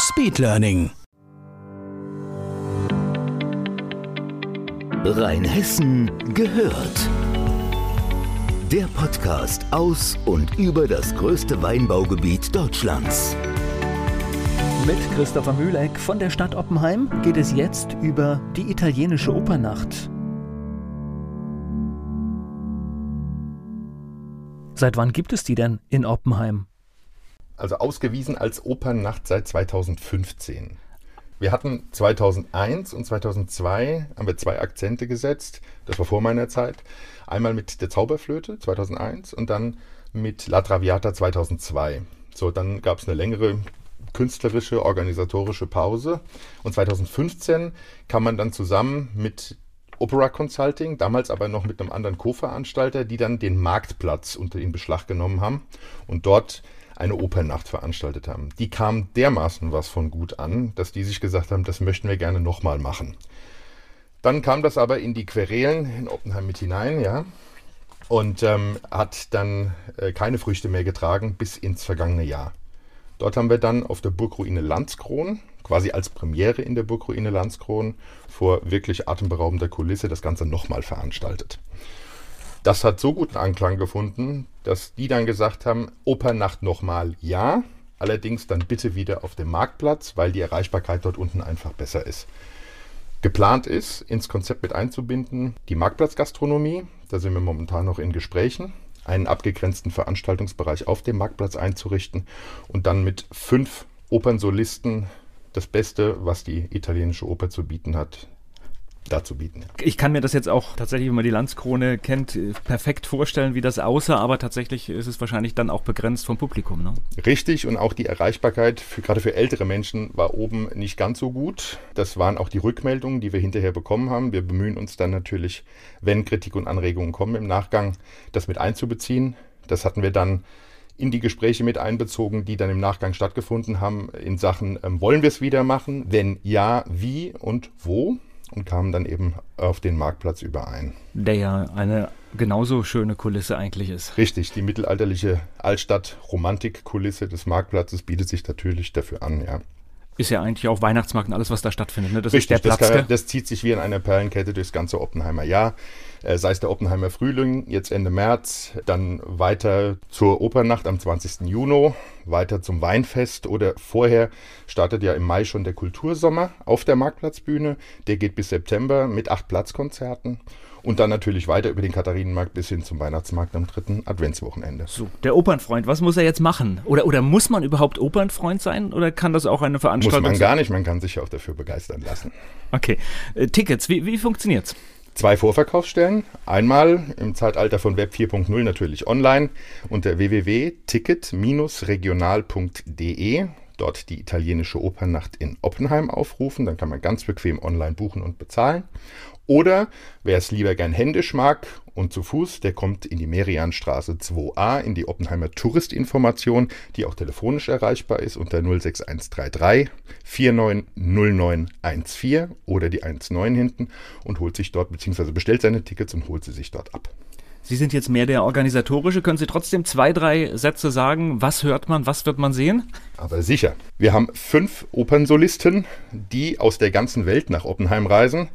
Speedlearning. Rheinhessen gehört. Der Podcast aus und über das größte Weinbaugebiet Deutschlands. Mit Christopher Mühleck von der Stadt Oppenheim geht es jetzt über die italienische Opernacht. Seit wann gibt es die denn in Oppenheim? Also ausgewiesen als Opernnacht seit 2015. Wir hatten 2001 und 2002 haben wir zwei Akzente gesetzt. Das war vor meiner Zeit. Einmal mit der Zauberflöte 2001 und dann mit La Traviata 2002. So, dann gab es eine längere künstlerische, organisatorische Pause. Und 2015 kam man dann zusammen mit Opera Consulting, damals aber noch mit einem anderen Co-Veranstalter, die dann den Marktplatz unter in Beschlag genommen haben und dort eine Opernnacht veranstaltet haben. Die kam dermaßen was von gut an, dass die sich gesagt haben, das möchten wir gerne nochmal machen. Dann kam das aber in die Querelen in Oppenheim mit hinein, ja, und ähm, hat dann äh, keine Früchte mehr getragen bis ins vergangene Jahr. Dort haben wir dann auf der Burgruine Landskron, quasi als Premiere in der Burgruine Landskron, vor wirklich atemberaubender Kulisse das Ganze nochmal veranstaltet. Das hat so guten Anklang gefunden, dass die dann gesagt haben, Opernacht nochmal ja, allerdings dann bitte wieder auf dem Marktplatz, weil die Erreichbarkeit dort unten einfach besser ist. Geplant ist, ins Konzept mit einzubinden, die Marktplatzgastronomie, da sind wir momentan noch in Gesprächen, einen abgegrenzten Veranstaltungsbereich auf dem Marktplatz einzurichten und dann mit fünf Opernsolisten das Beste, was die italienische Oper zu bieten hat, dazu bieten. Ich kann mir das jetzt auch tatsächlich, wenn man die Landskrone kennt, perfekt vorstellen, wie das aussah, aber tatsächlich ist es wahrscheinlich dann auch begrenzt vom Publikum. Ne? Richtig und auch die Erreichbarkeit, für, gerade für ältere Menschen, war oben nicht ganz so gut. Das waren auch die Rückmeldungen, die wir hinterher bekommen haben. Wir bemühen uns dann natürlich, wenn Kritik und Anregungen kommen im Nachgang, das mit einzubeziehen. Das hatten wir dann in die Gespräche mit einbezogen, die dann im Nachgang stattgefunden haben, in Sachen, ähm, wollen wir es wieder machen? Wenn ja, wie und wo? Und kamen dann eben auf den Marktplatz überein. Der ja eine genauso schöne Kulisse eigentlich ist. Richtig, die mittelalterliche Altstadt-Romantik-Kulisse des Marktplatzes bietet sich natürlich dafür an, ja. Ist ja eigentlich auch Weihnachtsmarkt und alles, was da stattfindet. Ne? Das Richtig, ist der Platz. Das, kann, das zieht sich wie in einer Perlenkette durchs ganze Oppenheimer Jahr. Äh, sei es der Oppenheimer Frühling, jetzt Ende März, dann weiter zur Opernacht am 20. Juni, weiter zum Weinfest oder vorher startet ja im Mai schon der Kultursommer auf der Marktplatzbühne. Der geht bis September mit acht Platzkonzerten. Und dann natürlich weiter über den Katharinenmarkt bis hin zum Weihnachtsmarkt am dritten Adventswochenende. So, der Opernfreund, was muss er jetzt machen? Oder, oder muss man überhaupt Opernfreund sein? Oder kann das auch eine Veranstaltung sein? Muss man gar nicht, man kann sich auch dafür begeistern lassen. Okay. Äh, Tickets, wie, wie funktioniert's? Zwei Vorverkaufsstellen. Einmal im Zeitalter von Web 4.0 natürlich online unter www.ticket-regional.de. Dort die italienische Opernnacht in Oppenheim aufrufen. Dann kann man ganz bequem online buchen und bezahlen. Oder wer es lieber gern händisch mag und zu Fuß, der kommt in die Merianstraße 2a in die Oppenheimer Touristinformation, die auch telefonisch erreichbar ist unter 06133 490914 oder die 19 hinten und holt sich dort bzw. bestellt seine Tickets und holt sie sich dort ab. Sie sind jetzt mehr der organisatorische. Können Sie trotzdem zwei, drei Sätze sagen? Was hört man? Was wird man sehen? Aber sicher. Wir haben fünf Opernsolisten, die aus der ganzen Welt nach Oppenheim reisen.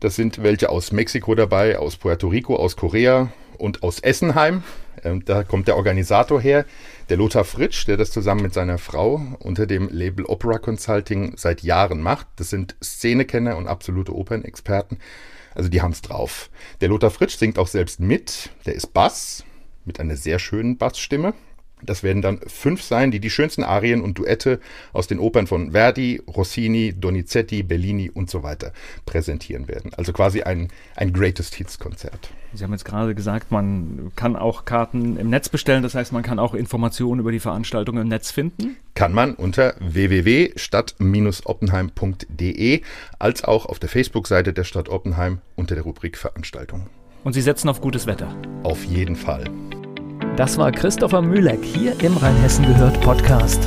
Das sind welche aus Mexiko dabei, aus Puerto Rico, aus Korea und aus Essenheim. Ähm, da kommt der Organisator her, der Lothar Fritsch, der das zusammen mit seiner Frau unter dem Label Opera Consulting seit Jahren macht. Das sind Szenekenner und absolute Opernexperten. Also die haben es drauf. Der Lothar Fritsch singt auch selbst mit. Der ist Bass mit einer sehr schönen Bassstimme. Das werden dann fünf sein, die die schönsten Arien und Duette aus den Opern von Verdi, Rossini, Donizetti, Bellini und so weiter präsentieren werden. Also quasi ein, ein Greatest Hits Konzert. Sie haben jetzt gerade gesagt, man kann auch Karten im Netz bestellen. Das heißt, man kann auch Informationen über die Veranstaltung im Netz finden? Kann man unter www.stadt-oppenheim.de als auch auf der Facebook-Seite der Stadt Oppenheim unter der Rubrik Veranstaltung. Und Sie setzen auf gutes Wetter? Auf jeden Fall. Das war Christopher Mühleck hier im Rheinhessen gehört Podcast.